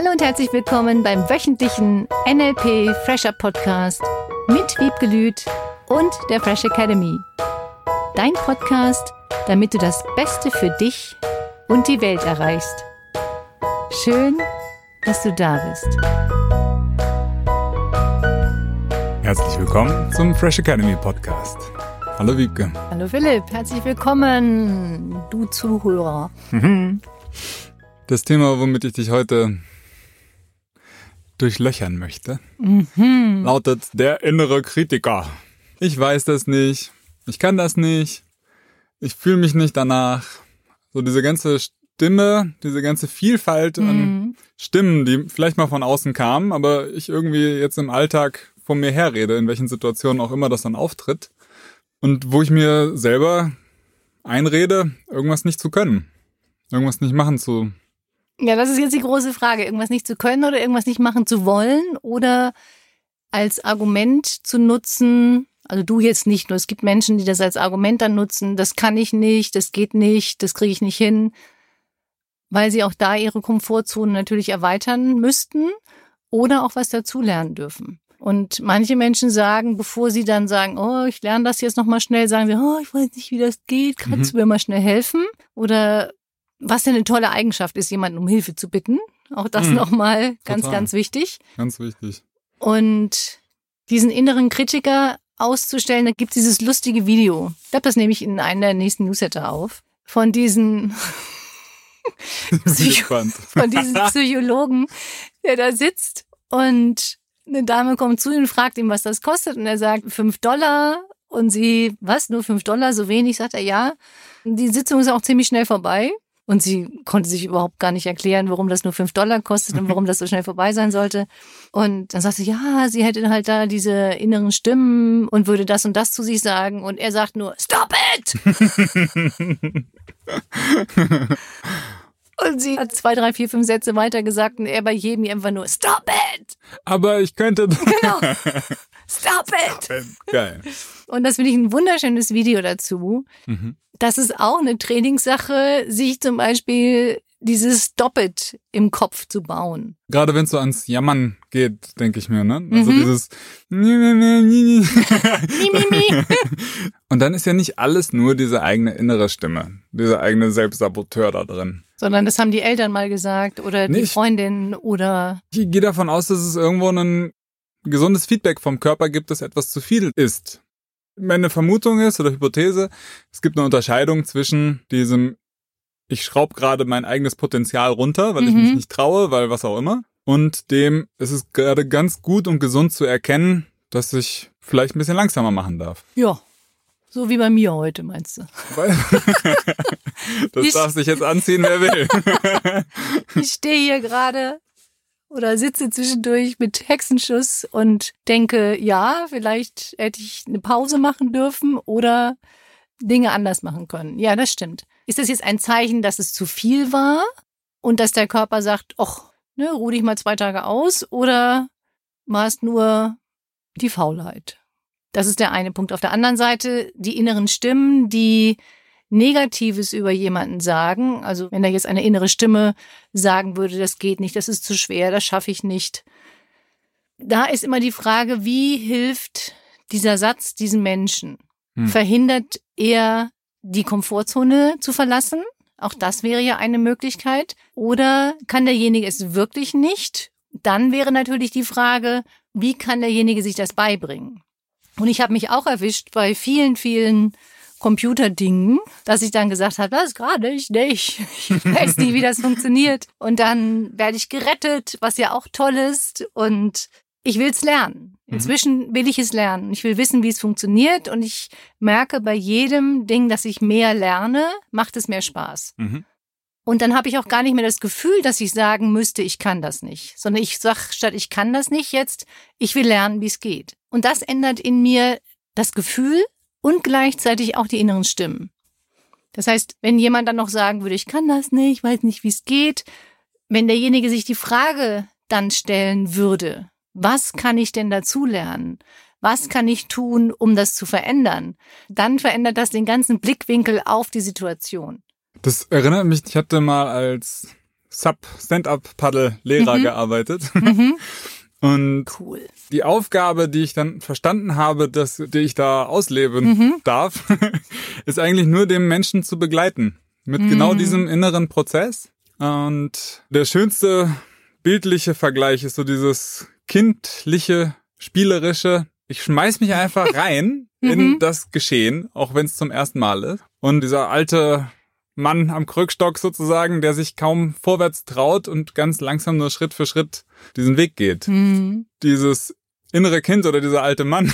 Hallo und herzlich willkommen beim wöchentlichen NLP Fresher Podcast mit Wiebke Lüth und der Fresh Academy. Dein Podcast, damit du das Beste für dich und die Welt erreichst. Schön, dass du da bist. Herzlich willkommen zum Fresh Academy Podcast. Hallo Wiebke. Hallo Philipp, herzlich willkommen, du Zuhörer. Das Thema, womit ich dich heute durchlöchern möchte, mhm. lautet der innere Kritiker. Ich weiß das nicht, ich kann das nicht, ich fühle mich nicht danach. So diese ganze Stimme, diese ganze Vielfalt mhm. an Stimmen, die vielleicht mal von außen kamen, aber ich irgendwie jetzt im Alltag von mir herrede, in welchen Situationen auch immer das dann auftritt. Und wo ich mir selber einrede, irgendwas nicht zu können. Irgendwas nicht machen zu ja, das ist jetzt die große Frage. Irgendwas nicht zu können oder irgendwas nicht machen zu wollen oder als Argument zu nutzen. Also du jetzt nicht nur. Es gibt Menschen, die das als Argument dann nutzen. Das kann ich nicht, das geht nicht, das kriege ich nicht hin, weil sie auch da ihre Komfortzone natürlich erweitern müssten oder auch was dazulernen dürfen. Und manche Menschen sagen, bevor sie dann sagen, oh, ich lerne das jetzt nochmal schnell, sagen sie, oh, ich weiß nicht, wie das geht, kannst mhm. du mir mal schnell helfen? Oder was denn eine tolle Eigenschaft ist, jemanden um Hilfe zu bitten. Auch das mhm. nochmal ganz, Total. ganz wichtig. Ganz wichtig. Und diesen inneren Kritiker auszustellen, da gibt es dieses lustige Video. Ich glaube, das nehme ich in einem der nächsten Newsletter auf. Von diesen, von diesen Psychologen, der da sitzt und eine Dame kommt zu ihm und fragt ihm, was das kostet. Und er sagt, fünf Dollar. Und sie, was, nur fünf Dollar, so wenig? Sagt er, ja. Die Sitzung ist auch ziemlich schnell vorbei. Und sie konnte sich überhaupt gar nicht erklären, warum das nur fünf Dollar kostet und warum das so schnell vorbei sein sollte. Und dann sagte sie, ja, sie hätte halt da diese inneren Stimmen und würde das und das zu sich sagen. Und er sagt nur, stop it! Und sie hat zwei, drei, vier, fünf Sätze weiter gesagt und er bei jedem einfach nur Stop it! Aber ich könnte. Genau. Stop it! Stop it. Geil. Und das finde ich ein wunderschönes Video dazu. Mhm. Das ist auch eine Trainingssache, sich zum Beispiel dieses Stop it im Kopf zu bauen. Gerade wenn es so ans Jammern geht, denke ich mir, ne? Also mhm. dieses Und dann ist ja nicht alles nur diese eigene innere Stimme, dieser eigene Selbstsaboteur da drin. Sondern das haben die Eltern mal gesagt oder die nicht. Freundin oder. Ich gehe davon aus, dass es irgendwo ein gesundes Feedback vom Körper gibt, dass etwas zu viel ist meine Vermutung ist oder Hypothese, es gibt eine Unterscheidung zwischen diesem, ich schraube gerade mein eigenes Potenzial runter, weil mhm. ich mich mhm. nicht traue, weil was auch immer, und dem, es ist gerade ganz gut und gesund zu erkennen, dass ich vielleicht ein bisschen langsamer machen darf. Ja. So wie bei mir heute, meinst du? das ich, darf sich jetzt anziehen, wer will. ich stehe hier gerade oder sitze zwischendurch mit Hexenschuss und denke, ja, vielleicht hätte ich eine Pause machen dürfen oder Dinge anders machen können. Ja, das stimmt. Ist das jetzt ein Zeichen, dass es zu viel war und dass der Körper sagt, ach, ne, ruh dich mal zwei Tage aus oder war es nur die Faulheit? Das ist der eine Punkt. Auf der anderen Seite die inneren Stimmen, die Negatives über jemanden sagen, also wenn da jetzt eine innere Stimme sagen würde, das geht nicht, das ist zu schwer, das schaffe ich nicht. Da ist immer die Frage, wie hilft dieser Satz diesen Menschen? Hm. Verhindert er die Komfortzone zu verlassen? Auch das wäre ja eine Möglichkeit. Oder kann derjenige es wirklich nicht? Dann wäre natürlich die Frage, wie kann derjenige sich das beibringen? Und ich habe mich auch erwischt bei vielen, vielen Computerdingen, dass ich dann gesagt habe, das gerade ich nicht. Ich weiß nie, wie das funktioniert. Und dann werde ich gerettet, was ja auch toll ist. Und ich will es lernen. Mhm. Inzwischen will ich es lernen. Ich will wissen, wie es funktioniert. Und ich merke bei jedem Ding, dass ich mehr lerne, macht es mehr Spaß. Mhm. Und dann habe ich auch gar nicht mehr das Gefühl, dass ich sagen müsste, ich kann das nicht, sondern ich sage statt ich kann das nicht jetzt, ich will lernen, wie es geht. Und das ändert in mir das Gefühl, und gleichzeitig auch die inneren Stimmen. Das heißt, wenn jemand dann noch sagen würde, ich kann das nicht, weiß nicht, wie es geht, wenn derjenige sich die Frage dann stellen würde, was kann ich denn dazulernen? Was kann ich tun, um das zu verändern? Dann verändert das den ganzen Blickwinkel auf die Situation. Das erinnert mich, ich hatte mal als Sub-Stand-Up-Paddle-Lehrer mhm. gearbeitet. Mhm. Und cool. die Aufgabe, die ich dann verstanden habe, dass die ich da ausleben mhm. darf, ist eigentlich nur dem Menschen zu begleiten. Mit genau mhm. genau diesem inneren Prozess. Und der schönste bildliche Vergleich ist so dieses kindliche, spielerische. Ich schmeiß mich einfach rein in mhm. das Geschehen, auch wenn es zum ersten Mal ist. Und dieser alte Mann am Krückstock sozusagen, der sich kaum vorwärts traut und ganz langsam nur Schritt für Schritt diesen Weg geht. Mhm. Dieses innere Kind oder dieser alte Mann,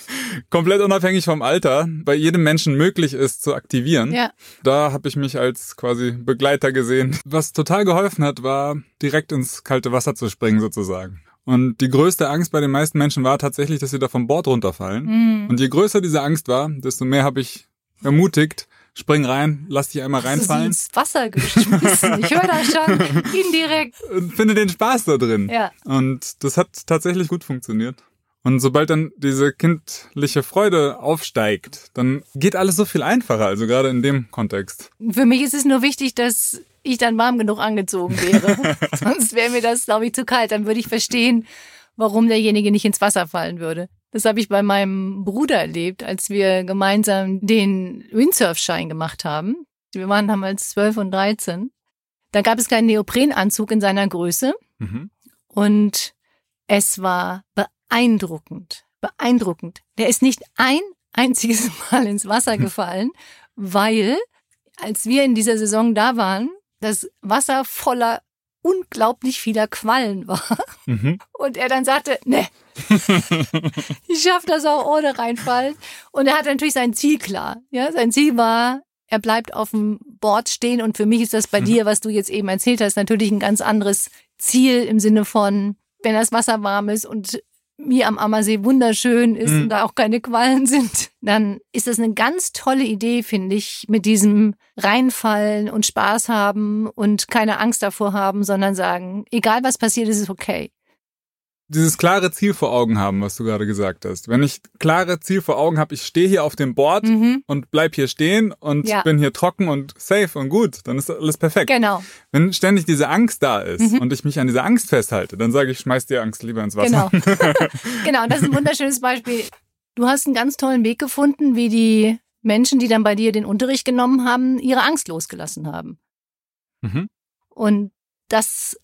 komplett unabhängig vom Alter, bei jedem Menschen möglich ist zu aktivieren. Ja. Da habe ich mich als quasi Begleiter gesehen. Was total geholfen hat, war direkt ins kalte Wasser zu springen sozusagen. Und die größte Angst bei den meisten Menschen war tatsächlich, dass sie da vom Bord runterfallen. Mhm. Und je größer diese Angst war, desto mehr habe ich ermutigt, spring rein, lass dich einmal reinfallen. Hast du ins Wasser geschmissen. Ich höre das schon indirekt. Und finde den Spaß da drin. Ja. Und das hat tatsächlich gut funktioniert. Und sobald dann diese kindliche Freude aufsteigt, dann geht alles so viel einfacher, also gerade in dem Kontext. Für mich ist es nur wichtig, dass ich dann warm genug angezogen wäre. Sonst wäre mir das, glaube ich, zu kalt. Dann würde ich verstehen, warum derjenige nicht ins Wasser fallen würde. Das habe ich bei meinem Bruder erlebt, als wir gemeinsam den Windsurfschein gemacht haben. Wir waren damals 12 und 13. Da gab es keinen Neoprenanzug in seiner Größe. Mhm. Und es war beeindruckend, beeindruckend. Der ist nicht ein einziges Mal ins Wasser gefallen, weil als wir in dieser Saison da waren, das Wasser voller unglaublich vieler Quallen war. Mhm. Und er dann sagte, ne, ich schaffe das auch ohne reinfallen. Und er hat natürlich sein Ziel klar. Ja, sein Ziel war, er bleibt auf dem Board stehen. Und für mich ist das bei mhm. dir, was du jetzt eben erzählt hast, natürlich ein ganz anderes Ziel im Sinne von, wenn das Wasser warm ist und mir am Ammersee wunderschön ist mhm. und da auch keine Quallen sind, dann ist das eine ganz tolle Idee, finde ich, mit diesem reinfallen und Spaß haben und keine Angst davor haben, sondern sagen, egal was passiert, ist es okay dieses klare Ziel vor Augen haben, was du gerade gesagt hast. Wenn ich klare Ziel vor Augen habe, ich stehe hier auf dem Board mhm. und bleib hier stehen und ja. bin hier trocken und safe und gut, dann ist alles perfekt. Genau. Wenn ständig diese Angst da ist mhm. und ich mich an dieser Angst festhalte, dann sage ich, schmeiß die Angst lieber ins Wasser. Genau. genau, und das ist ein wunderschönes Beispiel. Du hast einen ganz tollen Weg gefunden, wie die Menschen, die dann bei dir den Unterricht genommen haben, ihre Angst losgelassen haben. Mhm. Und das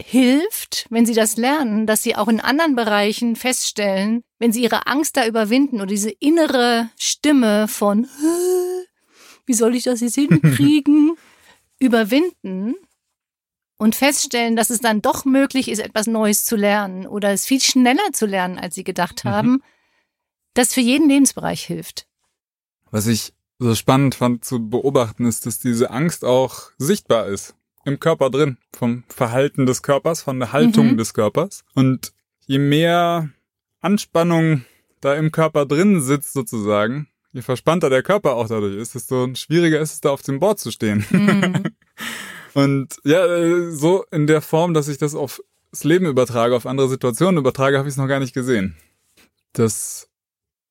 hilft, wenn sie das lernen, dass sie auch in anderen Bereichen feststellen, wenn sie ihre Angst da überwinden oder diese innere Stimme von, wie soll ich das jetzt hinkriegen, überwinden und feststellen, dass es dann doch möglich ist, etwas Neues zu lernen oder es viel schneller zu lernen, als sie gedacht mhm. haben, das für jeden Lebensbereich hilft. Was ich so spannend fand zu beobachten, ist, dass diese Angst auch sichtbar ist im Körper drin, vom Verhalten des Körpers, von der Haltung mhm. des Körpers. Und je mehr Anspannung da im Körper drin sitzt sozusagen, je verspannter der Körper auch dadurch ist, desto schwieriger ist es da auf dem Board zu stehen. Mhm. Und ja, äh, so in der Form, dass ich das aufs Leben übertrage, auf andere Situationen übertrage, habe ich es noch gar nicht gesehen. Das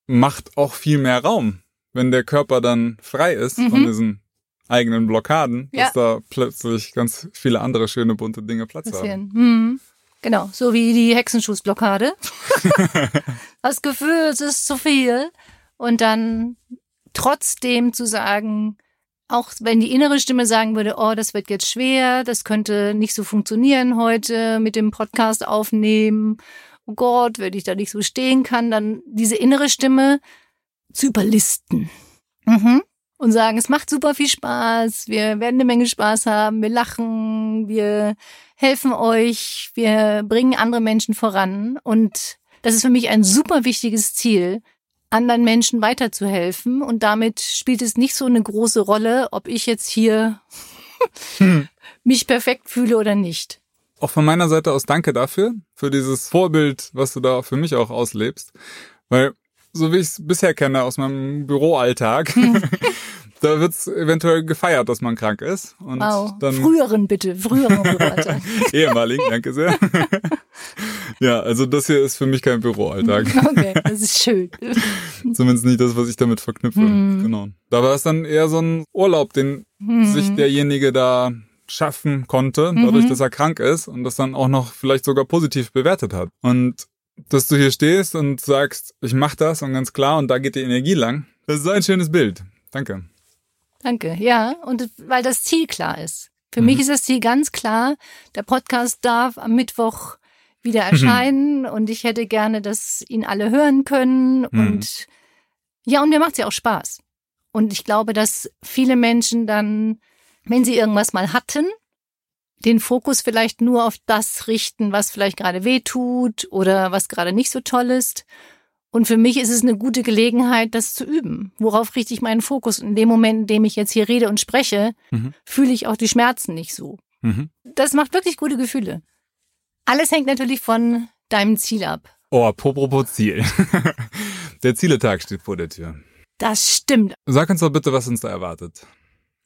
macht auch viel mehr Raum, wenn der Körper dann frei ist mhm. von diesen eigenen Blockaden, ja. dass da plötzlich ganz viele andere schöne bunte Dinge Platz Passieren. haben. Mhm. Genau, so wie die Hexenschussblockade. das Gefühl, es ist zu viel. Und dann trotzdem zu sagen, auch wenn die innere Stimme sagen würde, oh, das wird jetzt schwer, das könnte nicht so funktionieren heute mit dem Podcast aufnehmen. Oh Gott, wenn ich da nicht so stehen kann, dann diese innere Stimme zu überlisten. Mhm und sagen, es macht super viel Spaß, wir werden eine Menge Spaß haben, wir lachen, wir helfen euch, wir bringen andere Menschen voran. Und das ist für mich ein super wichtiges Ziel, anderen Menschen weiterzuhelfen. Und damit spielt es nicht so eine große Rolle, ob ich jetzt hier hm. mich perfekt fühle oder nicht. Auch von meiner Seite aus danke dafür, für dieses Vorbild, was du da für mich auch auslebst. Weil so wie ich es bisher kenne aus meinem Büroalltag, da wird's eventuell gefeiert, dass man krank ist. Und wow. dann früheren bitte, früheren Büroalltag. Ehemaligen, danke sehr. ja, also das hier ist für mich kein Büroalltag. okay, das ist schön. Zumindest nicht das, was ich damit verknüpfe. Hm. Genau. Da war es dann eher so ein Urlaub, den hm. sich derjenige da schaffen konnte, dadurch, mhm. dass er krank ist und das dann auch noch vielleicht sogar positiv bewertet hat. Und dass du hier stehst und sagst, ich mach das und ganz klar und da geht die Energie lang, das ist so ein schönes Bild. Danke. Danke, ja, und weil das Ziel klar ist. Für mhm. mich ist das Ziel ganz klar. Der Podcast darf am Mittwoch wieder mhm. erscheinen mhm. und ich hätte gerne, dass ihn alle hören können mhm. und ja, und mir macht es ja auch Spaß. Und ich glaube, dass viele Menschen dann, wenn sie irgendwas mal hatten, den Fokus vielleicht nur auf das richten, was vielleicht gerade weh tut oder was gerade nicht so toll ist. Und für mich ist es eine gute Gelegenheit, das zu üben. Worauf richte ich meinen Fokus? In dem Moment, in dem ich jetzt hier rede und spreche, mhm. fühle ich auch die Schmerzen nicht so. Mhm. Das macht wirklich gute Gefühle. Alles hängt natürlich von deinem Ziel ab. Oh, apropos Ziel. der Zieletag steht vor der Tür. Das stimmt. Sag uns doch bitte, was uns da erwartet.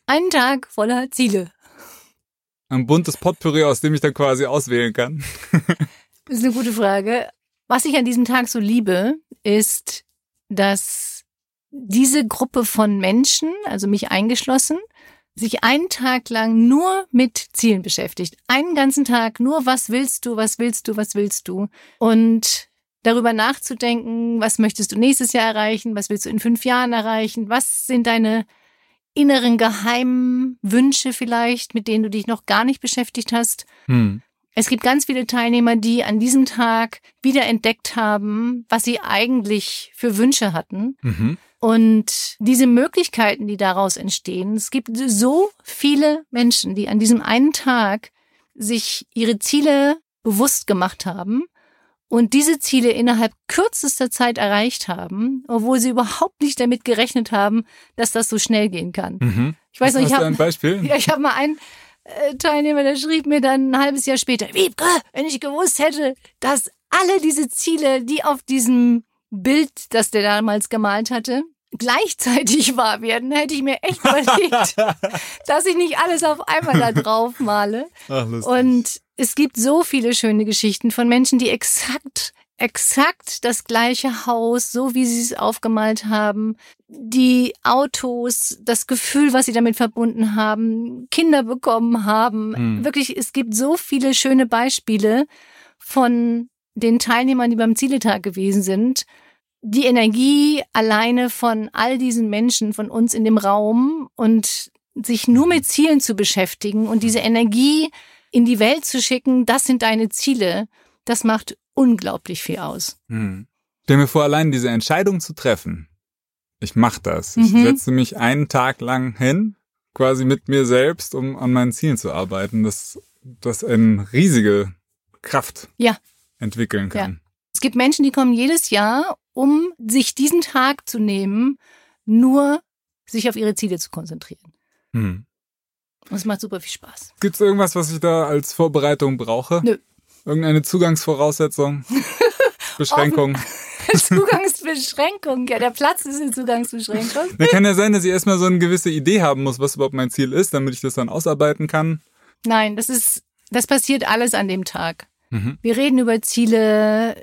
Ein Tag voller Ziele. Ein buntes Potpourri, aus dem ich dann quasi auswählen kann. das ist eine gute Frage. Was ich an diesem Tag so liebe, ist, dass diese Gruppe von Menschen, also mich eingeschlossen, sich einen Tag lang nur mit Zielen beschäftigt. Einen ganzen Tag nur, was willst du, was willst du, was willst du? Und darüber nachzudenken, was möchtest du nächstes Jahr erreichen, was willst du in fünf Jahren erreichen, was sind deine inneren geheimen Wünsche vielleicht, mit denen du dich noch gar nicht beschäftigt hast. Hm. Es gibt ganz viele Teilnehmer, die an diesem Tag wieder entdeckt haben, was sie eigentlich für Wünsche hatten. Mhm. Und diese Möglichkeiten, die daraus entstehen, es gibt so viele Menschen, die an diesem einen Tag sich ihre Ziele bewusst gemacht haben und diese Ziele innerhalb kürzester Zeit erreicht haben, obwohl sie überhaupt nicht damit gerechnet haben, dass das so schnell gehen kann. Mhm. Ich weiß noch, ich habe ein Beispiel. Ja, ich habe mal einen Teilnehmer, der schrieb mir dann ein halbes Jahr später, Wiebke, wenn ich gewusst hätte, dass alle diese Ziele, die auf diesem Bild, das der damals gemalt hatte, gleichzeitig wahr werden, hätte ich mir echt überlegt, dass ich nicht alles auf einmal da drauf male. Ach, und es gibt so viele schöne Geschichten von Menschen, die exakt exakt das gleiche Haus, so wie sie es aufgemalt haben, die Autos, das Gefühl, was sie damit verbunden haben, Kinder bekommen haben. Hm. Wirklich, es gibt so viele schöne Beispiele von den Teilnehmern, die beim Zieletag gewesen sind, die Energie alleine von all diesen Menschen, von uns in dem Raum und sich nur mit Zielen zu beschäftigen und diese Energie in die Welt zu schicken, das sind deine Ziele, das macht unglaublich viel aus. Hm. Stell mir vor, allein diese Entscheidung zu treffen. Ich mach das. Mhm. Ich setze mich einen Tag lang hin, quasi mit mir selbst, um an meinen Zielen zu arbeiten, dass das eine riesige Kraft ja. entwickeln kann. Ja. Es gibt Menschen, die kommen jedes Jahr um sich diesen Tag zu nehmen, nur sich auf ihre Ziele zu konzentrieren. Hm. Und es macht super viel Spaß. Gibt es irgendwas, was ich da als Vorbereitung brauche? Nö. Irgendeine Zugangsvoraussetzung? Beschränkung? Zugangsbeschränkung. Ja, der Platz ist eine Zugangsbeschränkung. Da kann ja sein, dass ich erstmal so eine gewisse Idee haben muss, was überhaupt mein Ziel ist, damit ich das dann ausarbeiten kann. Nein, das ist, das passiert alles an dem Tag. Mhm. Wir reden über Ziele,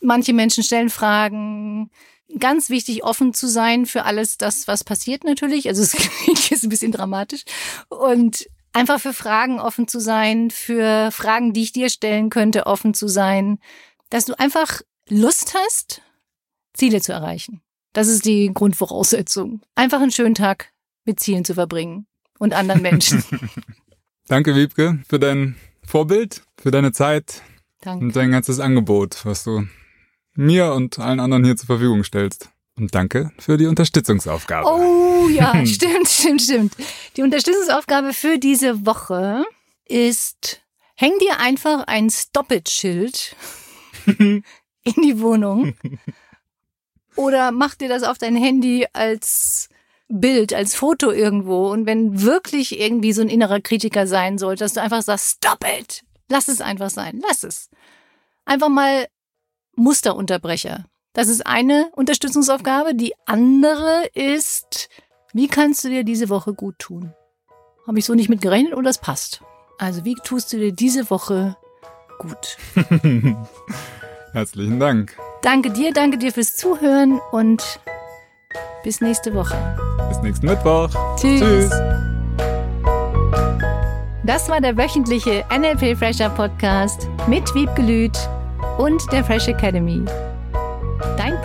Manche Menschen stellen Fragen. Ganz wichtig, offen zu sein für alles das, was passiert natürlich. Also es klingt jetzt ein bisschen dramatisch. Und einfach für Fragen offen zu sein, für Fragen, die ich dir stellen könnte, offen zu sein. Dass du einfach Lust hast, Ziele zu erreichen. Das ist die Grundvoraussetzung. Einfach einen schönen Tag mit Zielen zu verbringen und anderen Menschen. Danke, Wiebke, für dein Vorbild, für deine Zeit Danke. und dein ganzes Angebot, was du mir und allen anderen hier zur Verfügung stellst. Und danke für die Unterstützungsaufgabe. Oh ja, stimmt, stimmt, stimmt. Die Unterstützungsaufgabe für diese Woche ist, häng dir einfach ein Stop-it-Schild in die Wohnung oder mach dir das auf dein Handy als Bild, als Foto irgendwo. Und wenn wirklich irgendwie so ein innerer Kritiker sein sollte, dass du einfach sagst, stop it. Lass es einfach sein. Lass es. Einfach mal Musterunterbrecher. Das ist eine Unterstützungsaufgabe. Die andere ist, wie kannst du dir diese Woche gut tun? Habe ich so nicht mit gerechnet und das passt. Also wie tust du dir diese Woche gut? Herzlichen Dank. Danke dir, danke dir fürs Zuhören und bis nächste Woche. Bis nächsten Mittwoch. Tschüss. Tschüss. Das war der wöchentliche NLP Fresher Podcast mit Wiebgelüt und der Fresh Academy.